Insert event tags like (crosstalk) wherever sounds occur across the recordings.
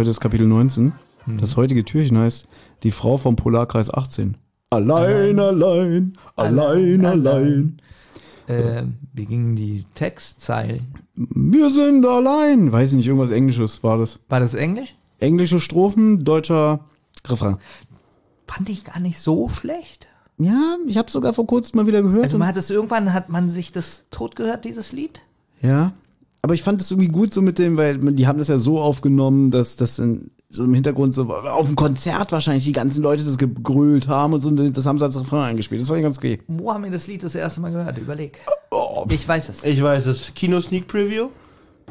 Heute ist Kapitel 19. Das heutige Türchen heißt Die Frau vom Polarkreis 18. Allein, allein, allein, allein. Äh, wie gingen die Textzeilen? Wir sind allein. Weiß ich nicht, irgendwas Englisches war das. War das Englisch? Englische Strophen, deutscher Refrain. Fand ich gar nicht so schlecht. Ja, ich habe sogar vor kurzem mal wieder gehört. Also man hat es irgendwann, hat man sich das tot gehört, dieses Lied? Ja. Aber ich fand es irgendwie gut so mit dem, weil die haben das ja so aufgenommen, dass das in, so im Hintergrund so auf dem Konzert wahrscheinlich die ganzen Leute das gegrölt haben und so, und das haben sie als Refrain eingespielt. Das fand ich ganz okay. Wo haben wir das Lied das erste Mal gehört? Überleg. Oh, Ich weiß es. Ich weiß es. Kino Sneak Preview?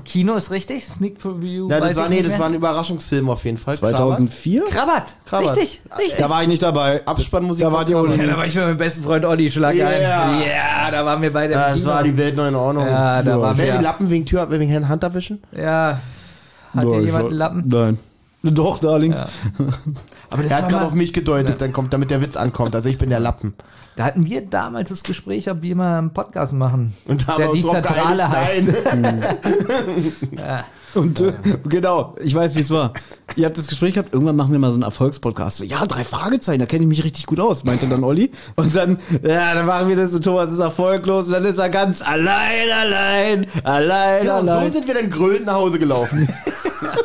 Kino ist richtig? Sneak Preview? Ja, weiß das war, ich nee, das mehr. war ein Überraschungsfilm auf jeden Fall. 2004? Krabat. Krabat. Richtig, richtig. Da war ich nicht dabei. Abspannmusik. Da ihr von ohne- Ja, da war ich mit meinem besten Freund Olli Schlag Yeah. ein. Ja, da waren wir beide im Ja, das Kino. war die Welt noch in Ordnung. ja, da Ja, waren Wer die wir. Lappen wegen Tür, wegen Hand abwischen? Ja. Hat Ja, hier jemand war- einen Lappen? Nein. Doch, da links. Ja. Aber das Er hat war gerade auf mich gedeutet, dann kommt, damit der Witz ankommt. Also ich bin der Lappen. Da hatten wir damals das Gespräch, ob wir mal einen Podcast machen. Und da haben der wir die Zentrale heißt. ja. (laughs) (laughs) Und äh, genau, ich weiß, wie es war. Ihr habt das Gespräch gehabt, irgendwann machen wir mal so einen Erfolgspodcast. So, ja, drei Fragezeichen, da kenne ich mich richtig gut aus, meinte dann Olli. Und dann, ja, dann machen wir das und Thomas ist erfolglos und dann ist er ganz allein, allein, allein, Genau, so allein. sind wir dann grölend nach Hause gelaufen.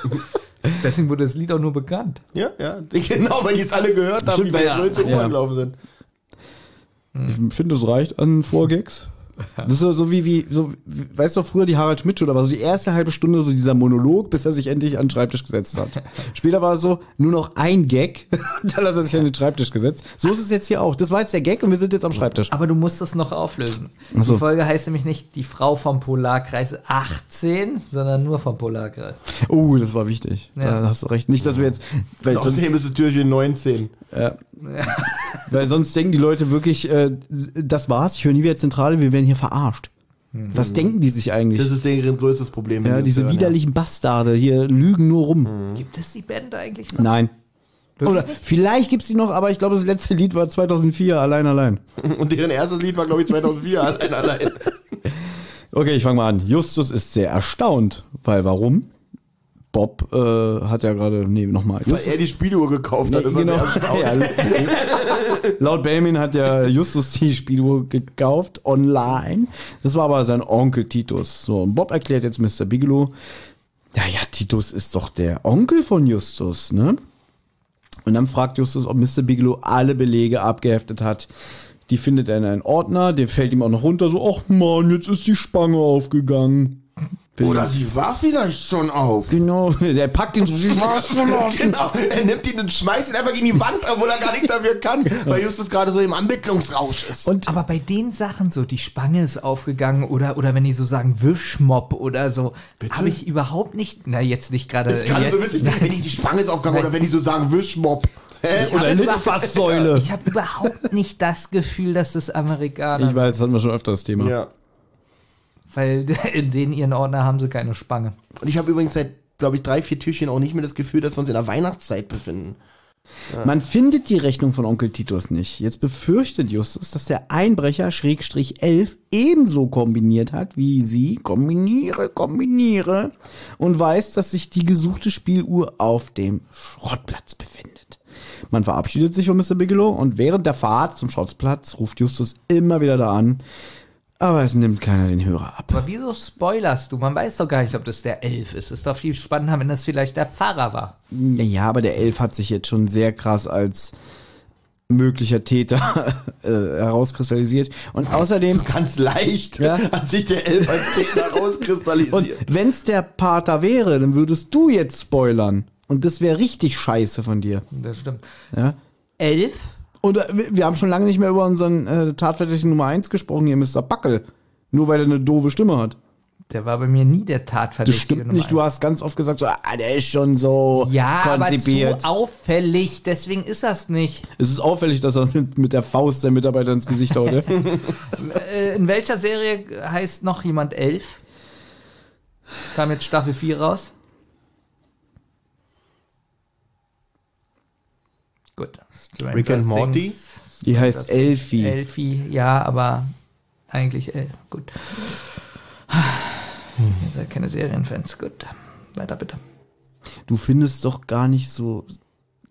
(laughs) Deswegen wurde das Lied auch nur bekannt. ja, ja. Genau, weil die es alle gehört haben, Stimmt, die wir ja. grölend zur Ja. Gelaufen sind. Ich finde, das reicht an Vorgags. Das ist so, wie, wie, so, wie- weißt du, früher die Harald Schmidt oder war so die erste halbe Stunde so dieser Monolog, bis er sich endlich an den Schreibtisch gesetzt hat. (laughs) Später war es so, nur noch ein Gag, (laughs) dann hat er sich an den Schreibtisch gesetzt. So ist es jetzt hier auch. Das war jetzt der Gag und wir sind jetzt am Schreibtisch. Aber du musst das noch auflösen. So. Die Folge heißt nämlich nicht die Frau vom Polarkreis 18, sondern nur vom Polarkreis. Oh, das war wichtig. Ja. Da hast du recht. Nicht, dass wir jetzt, Außerdem ist es Türchen 19. weil sonst denken die Leute wirklich, äh, das war's, ich höre nie wieder Zentrale, wir werden hier verarscht. Was denken die sich eigentlich? Das ist deren größtes Problem. ja, diese hören, widerlichen Bastarde hier lügen nur rum. Gibt es die Band eigentlich noch? Nein. Wirklich Oder nicht? vielleicht gibt's die noch, aber ich glaube, das letzte Lied war 2004, allein, allein. Ja. (laughs) Und deren erstes Lied war, glaube ich, 2004. allein, allein. (laughs) Okay, ich fange mal an. Justus ist sehr erstaunt, weil warum? Bob äh, hat ja gerade, nee, nochmal. Weil er die Spieluhr gekauft hat. Nee, ist er genau. erstaunt. Ja, laut (laughs) (laughs) Benjamin hat ja Justus die Spieluhr gekauft online. Das war aber sein Onkel Titus. So, und Bob erklärt jetzt Mr. Bigelow, ja, ja, Titus ist doch der Onkel von Justus, ne? Und dann fragt Justus, ob Mr. Bigelow alle Belege abgeheftet hat. Die findet er in einen Ordner, der fällt ihm auch noch runter, so, ach man, jetzt ist die Spange aufgegangen. Oder sie war vielleicht schon auf. Genau, der packt ihn so, sie war schon (laughs) auf. Genau, er nimmt ihn und schmeißt ihn einfach gegen die Wand, obwohl er gar nichts dafür kann, weil Justus gerade so im Ermittlungsrausch ist. Und Aber bei den Sachen so, die Spange ist aufgegangen oder, oder wenn die so sagen Wischmopp oder so, habe ich überhaupt nicht, na jetzt nicht gerade das ist gerade so witzig, wenn die, die Spange ist aufgegangen oder wenn die so sagen Wischmopp. Hä? Ich Oder Litfaßsäule. Ich habe überhaupt nicht das Gefühl, dass das Amerikaner Ich weiß, das hatten wir schon öfter das Thema. Ja. Weil (laughs) in den ihren Ordner haben sie keine Spange. Und ich habe übrigens seit, glaube ich, drei, vier Türchen auch nicht mehr das Gefühl, dass wir uns in der Weihnachtszeit befinden. Man findet die Rechnung von Onkel Titus nicht. Jetzt befürchtet Justus, dass der Einbrecher Schrägstrich 11 ebenso kombiniert hat wie sie. Kombiniere, kombiniere. Und weiß, dass sich die gesuchte Spieluhr auf dem Schrottplatz befindet. Man verabschiedet sich von Mr. Bigelow und während der Fahrt zum Schrottplatz ruft Justus immer wieder da an. Aber es nimmt keiner den Hörer ab. Aber wieso spoilerst du? Man weiß doch gar nicht, ob das der Elf ist. Ist doch viel spannender, wenn das vielleicht der Pfarrer war. Ja, aber der Elf hat sich jetzt schon sehr krass als möglicher Täter (laughs) äh, herauskristallisiert. Und außerdem, (laughs) Ganz leicht Ja. hat sich der Elf als Täter (laughs) und rauskristallisiert. wenn's der Pater wäre, dann würdest du jetzt spoilern. Und das wäre richtig scheiße von dir. Das stimmt. Ja? Elf? Und äh, wir- haben schon lange nicht mehr über unseren äh, Tatverdächtigen Nummer 1 gesprochen, hier Mr. Backel. Nur weil er eine doofe Stimme hat. Der war bei mir nie der Das Tatverdächtige. stimmt Nummer nicht. Du hast ganz oft gesagt, so, ah, der ist schon so ja, aber konzipiert. zu auffällig, deswegen ist das nicht. es ist auffällig, dass er mit, der Faust der Mitarbeiter ins Gesicht haut. (laughs) Äh, in welcher Serie heißt noch jemand Elf? Kam jetzt Staffel 4 raus? Gut. Stranger Rick and Morty? Things, Die heißt Elfie. Elfie, ja, aber eigentlich El. Gut. Ihr seid keine Serienfans, gut. weiter bitte. Du findest doch gar nicht so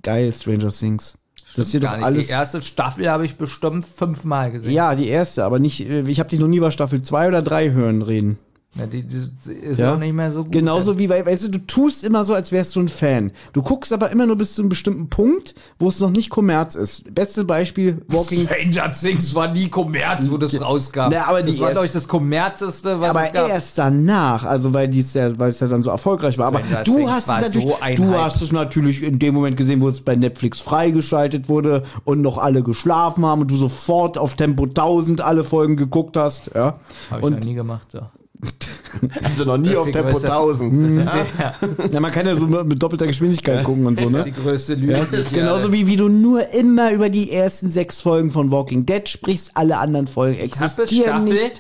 geil Stranger Things. Das ist hier doch alles. Die erste Staffel habe ich bestimmt fünfmal gesehen. Ja, die erste, aber nicht, äh, ich habe dich noch nie über Staffel 2 oder 3 hören reden. Ja, die, die ist Ja. auch nicht mehr so gut. Genauso wie, weil, weißt du, du tust immer so, als wärst du ein Fan. Du guckst aber immer nur bis zu einem bestimmten Punkt, wo es noch nicht Kommerz ist. Beste Beispiel, Walking Stranger Things war nie Kommerz, wo das rauskam. Na, aber das war, erst- glaube ich, das Kommerzeste, was aber es gab. erst danach, also weil dies ja, weil es ja dann so erfolgreich war. Aber Stranger du Things hast es natürlich, so du hast es natürlich in dem Moment gesehen, wo es bei Netflix freigeschaltet wurde und noch alle geschlafen haben und du sofort auf Tempo 1000 alle Folgen geguckt hast, ja. Habe ich und noch nie gemacht. (laughs) So. Also noch nie auf Tempo größte- 1000. Das ist, ja, ja, man kann ja so mit doppelter Geschwindigkeit gucken und so, das ist die ne? größte Lüge. Genauso wie, wie du nur immer über die ersten sechs Folgen von Walking Dead sprichst, alle anderen Folgen existieren nicht.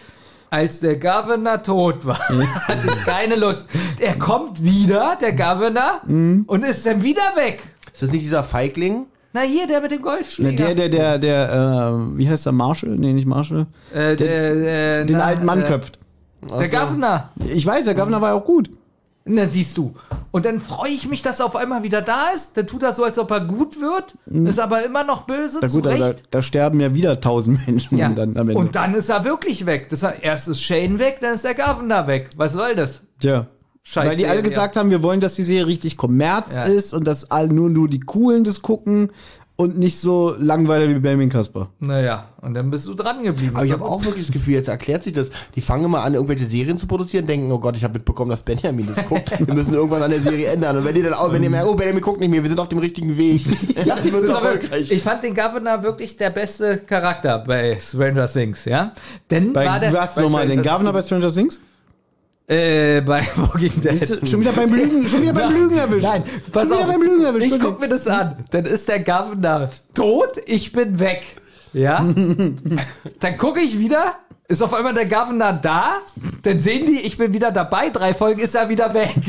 als der Governor tot war, (laughs) hatte ich keine Lust. Er kommt wieder, der Governor, Mhm. und ist dann wieder weg. Ist das nicht dieser Feigling? Na hier, der mit dem Ne, Golfschläger. Der, der, der, der, äh, wie heißt der, Marshall? Nee, nicht Marshall. äh, der, äh, Den na, alten Mann äh, köpft. Der Governor. Ich weiß, der Governor war ja auch gut. Na, siehst du. Und dann freue ich mich, dass er auf einmal wieder da ist. Dann tut er so, als ob er gut wird. Ist aber immer noch böse, Mhm. Na zu gut, aber da, Recht. da sterben ja wieder tausend (laughs) Menschen Ja. dann am Ende. Und dann ist er wirklich weg. Das erst ist Shane weg, dann ist der Governor weg. Was soll das? Tja. Scheiße. Weil die alle gesagt haben, wir wollen, dass die Serie richtig Kommerz Ja. ist und dass all, nur, nur die Coolen das gucken und nicht so langweilig wie Benjamin Kasper. Naja, und dann bist du dran geblieben. Aber ich habe auch wirklich das Gefühl, jetzt erklärt sich das. Die fangen immer an, irgendwelche Serien zu produzieren, denken, oh Gott, ich habe mitbekommen, dass Benjamin das guckt. (laughs) Wir müssen irgendwas an der Serie ändern. Und wenn ihr dann auch, wenn ihr merkt, oh, Benjamin guckt nicht mehr, wir sind auf dem richtigen Weg. (laughs) Ja, aber- erfolgreich. Ich fand den Governor wirklich der beste Charakter bei Stranger Things, ja? Denn Bei, war der, was nochmal, den Governor bei Stranger Things? Äh, bei (laughs) Walking Dead. schon wieder beim Lügen, schon wieder beim Lügen erwischt. Nein, pass schon wieder auf. beim Lügen erwischt. Ich guck mir das an. Dann ist der Governor tot, ich bin weg. Ja? (laughs) dann gucke ich wieder, ist auf einmal der Governor da, dann sehen die, ich bin wieder dabei, drei Folgen ist er wieder weg. (laughs)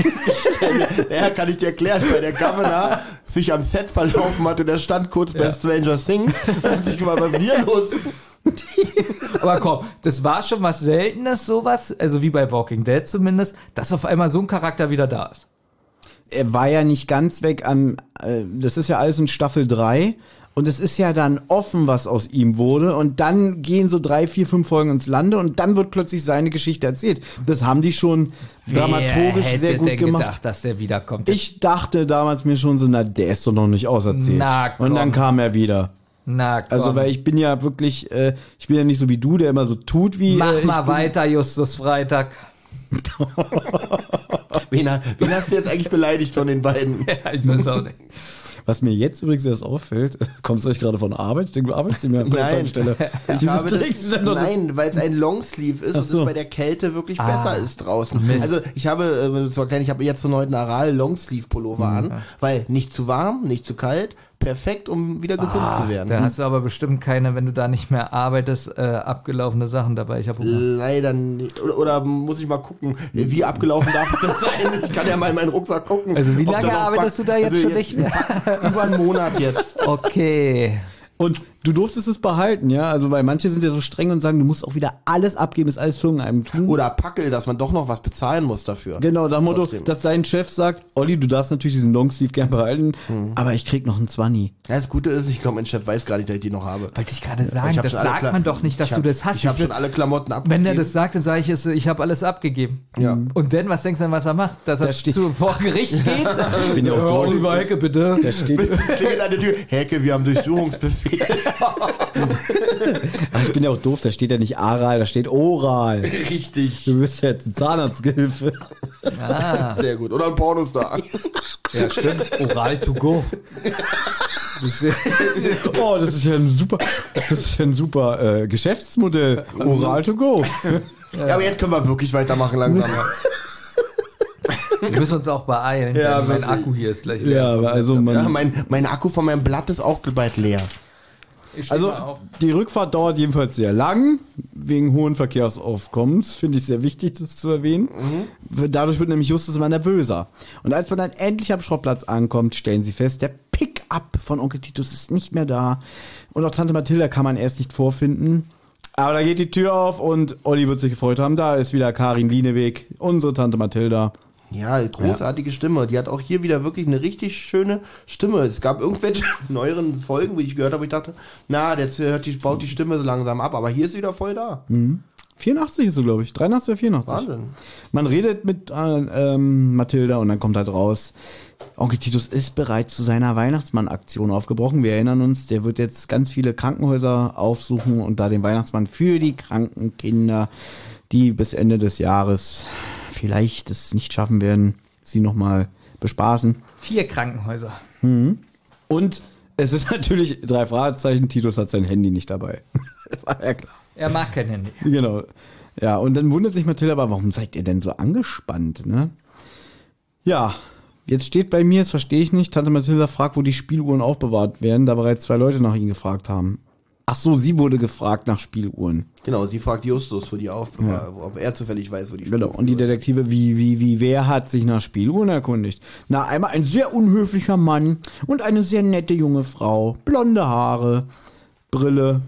Ja, kann ich dir erklären, weil der Governor sich am Set verlaufen hat und der stand kurz bei Stranger Things und hat sich mal was ist hier los? (laughs) Aber komm, das war schon was Seltenes, sowas, also wie bei Walking Dead zumindest, dass auf einmal so ein Charakter wieder da ist. er war ja nicht ganz weg am, äh, das ist ja alles in Staffel 3 und es ist ja dann offen, was aus ihm wurde und dann gehen so drei, vier, fünf Folgen ins Lande und dann wird plötzlich seine Geschichte erzählt. Das haben die schon dramaturgisch Wer sehr hätte gut denn gemacht. gedacht, dass der wiederkommt? Ich dachte damals mir schon so, na, der ist doch noch nicht auserzählt. Na, und dann kam er wieder. Na komm. Also, weil ich bin ja wirklich, äh, ich bin ja nicht so wie du, der immer so tut wie. Mach äh, ich mal bin. weiter, Justus Freitag. (laughs) Wen, wen hast du jetzt eigentlich beleidigt von den beiden? (laughs) Ja, ich weiß auch nicht. Was mir jetzt übrigens erst auffällt, (laughs) kommst du euch gerade von Arbeit? Ich denke, du arbeitest nicht mehr an der. Ich habe du das, das- nein, weil es ein Longsleeve ist Ach und so. es bei der Kälte wirklich Ah. besser ist draußen. Mist. Also ich habe, äh, zu erklären, ich habe jetzt so einen neuen Aral Longsleeve Pullover Mhm. an, weil nicht zu warm, nicht zu kalt, perfekt, um wieder gesund zu werden. Da hast du aber bestimmt keine, wenn du da nicht mehr arbeitest, äh, abgelaufene Sachen dabei. Ich. Leider nicht. Oder, oder muss ich mal gucken, wie abgelaufen darf denn sein? Ich kann ja mal in meinen Rucksack gucken. Also wie lange arbeitest du da jetzt also schon nicht mehr? Über einen Monat jetzt. Okay. Und du durftest es behalten, ja? Also, weil manche sind ja so streng und sagen, du musst auch wieder alles abgeben, ist alles Firmeneigentum. Oder Packel, dass man doch noch was bezahlen muss dafür. Genau, dem Motto, dass sein Chef sagt, Olli, du darfst natürlich diesen Longsleeve gern behalten, Mhm. aber ich krieg noch einen Zwanni. Ja, das Gute ist, ich glaube, mein Chef weiß gar nicht, dass ich die noch habe. Wollte ich gerade sagen, Ich hab das sagt Kla- man doch nicht, dass ich du hab- das hast. Ich habe schon alle Klamotten abgegeben. wenn der das sagt, dann sage ich, es, ich habe alles abgegeben. Ja. Und dann, was denkst du denn, was er macht? Dass er Da steht- zu, vor Gericht (laughs) geht? ich bin ja auch. Oliver Hecke, bitte. Da steht, (laughs) klingelt an der Tür. Hecke, wir haben Durchsuchungsbefehl. (laughs) aber ich bin ja auch doof, da steht ja nicht Aral, da steht Oral. Richtig. Du bist ja jetzt eine Zahnarzthilfe. Ah, Sehr gut. Oder ein Pornostar. ja, stimmt. Oral to go. (laughs) Oh, das ist ja ein super, das ist ja ein super äh, Geschäftsmodell. Oral to go. Ja, aber jetzt können wir wirklich weitermachen langsam. Wir müssen uns auch beeilen, Ja, denn mein. Akku hier ist gleich leer. Ja, aber also Ja, man, mein, mein Akku von meinem Blatt ist auch bald leer. Also die Rückfahrt dauert jedenfalls sehr lang, wegen hohen Verkehrsaufkommens, finde ich sehr wichtig, das zu erwähnen. Dadurch wird nämlich Justus immer nervöser. Und als man dann endlich am Schrottplatz ankommt, stellen sie fest, der Pickup von Onkel Titus ist nicht mehr da. Und auch Tante Mathilda kann man erst nicht vorfinden. Aber da geht die Tür auf und Olli wird sich gefreut haben. Da ist wieder Karin Lieneweg, unsere Tante Mathilda. Ja, großartige Stimme. Die hat auch hier wieder wirklich eine richtig schöne Stimme. Es gab irgendwelche (laughs) neueren Folgen, wo ich gehört habe, ich dachte, na, jetzt hört die, baut die Stimme so langsam ab, aber hier ist sie wieder voll da. 84 ist so, glaube ich. 83 oder 84. Wahnsinn. Man redet mit äh, ähm, Mathilda und dann kommt halt raus, Onkel Titus ist bereits zu seiner Weihnachtsmann-Aktion aufgebrochen. Wir erinnern uns, der wird jetzt ganz viele Krankenhäuser aufsuchen und da den Weihnachtsmann für die kranken Kinder, die bis Ende des Jahres vielleicht es nicht schaffen werden, sie nochmal bespaßen. Vier Krankenhäuser. Und es ist natürlich drei Fragezeichen, Titus hat sein Handy nicht dabei. (laughs) War ja klar. Er mag kein Handy. Genau. Ja, und dann wundert sich Mathilda, aber warum seid ihr denn so angespannt, ne? Ja, jetzt steht bei mir, das verstehe ich nicht, Tante Mathilda fragt, wo die Spieluhren aufbewahrt werden, da bereits zwei Leute nach ihnen gefragt haben. Ach so, sie wurde gefragt nach Spieluhren. Genau, sie fragt Justus, wo die aufbewahrt, ob er zufällig weiß, wo die Genau. Und die Detektive, wie, wie, wie, wer hat sich nach Spieluhren erkundigt? Na, einmal ein sehr unhöflicher Mann und eine sehr nette junge Frau. Blonde Haare, Brille.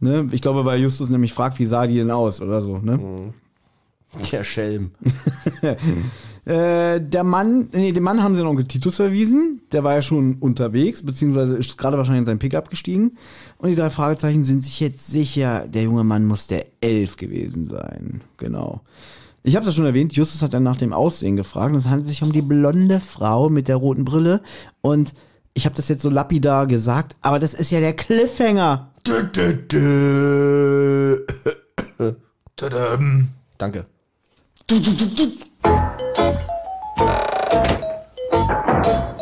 Ne? Ich glaube, weil Justus nämlich fragt, wie sah die denn aus oder so, ne? Der Schelm. (laughs) Äh, der Mann, nee, den Mann haben sie an Onkel Titus verwiesen. Der war ja schon unterwegs, beziehungsweise ist gerade wahrscheinlich in sein Pickup gestiegen. Und die drei Fragezeichen sind sich jetzt sicher, der junge Mann muss der Elf gewesen sein. Genau. Ich habe es ja schon erwähnt, Justus hat dann nach dem Aussehen gefragt. Und es handelt sich um die blonde Frau mit der roten Brille. Und ich habe das jetzt so lapidar gesagt, aber das ist ja der Cliffhanger. Dö, dö, dö. Tadam. Danke.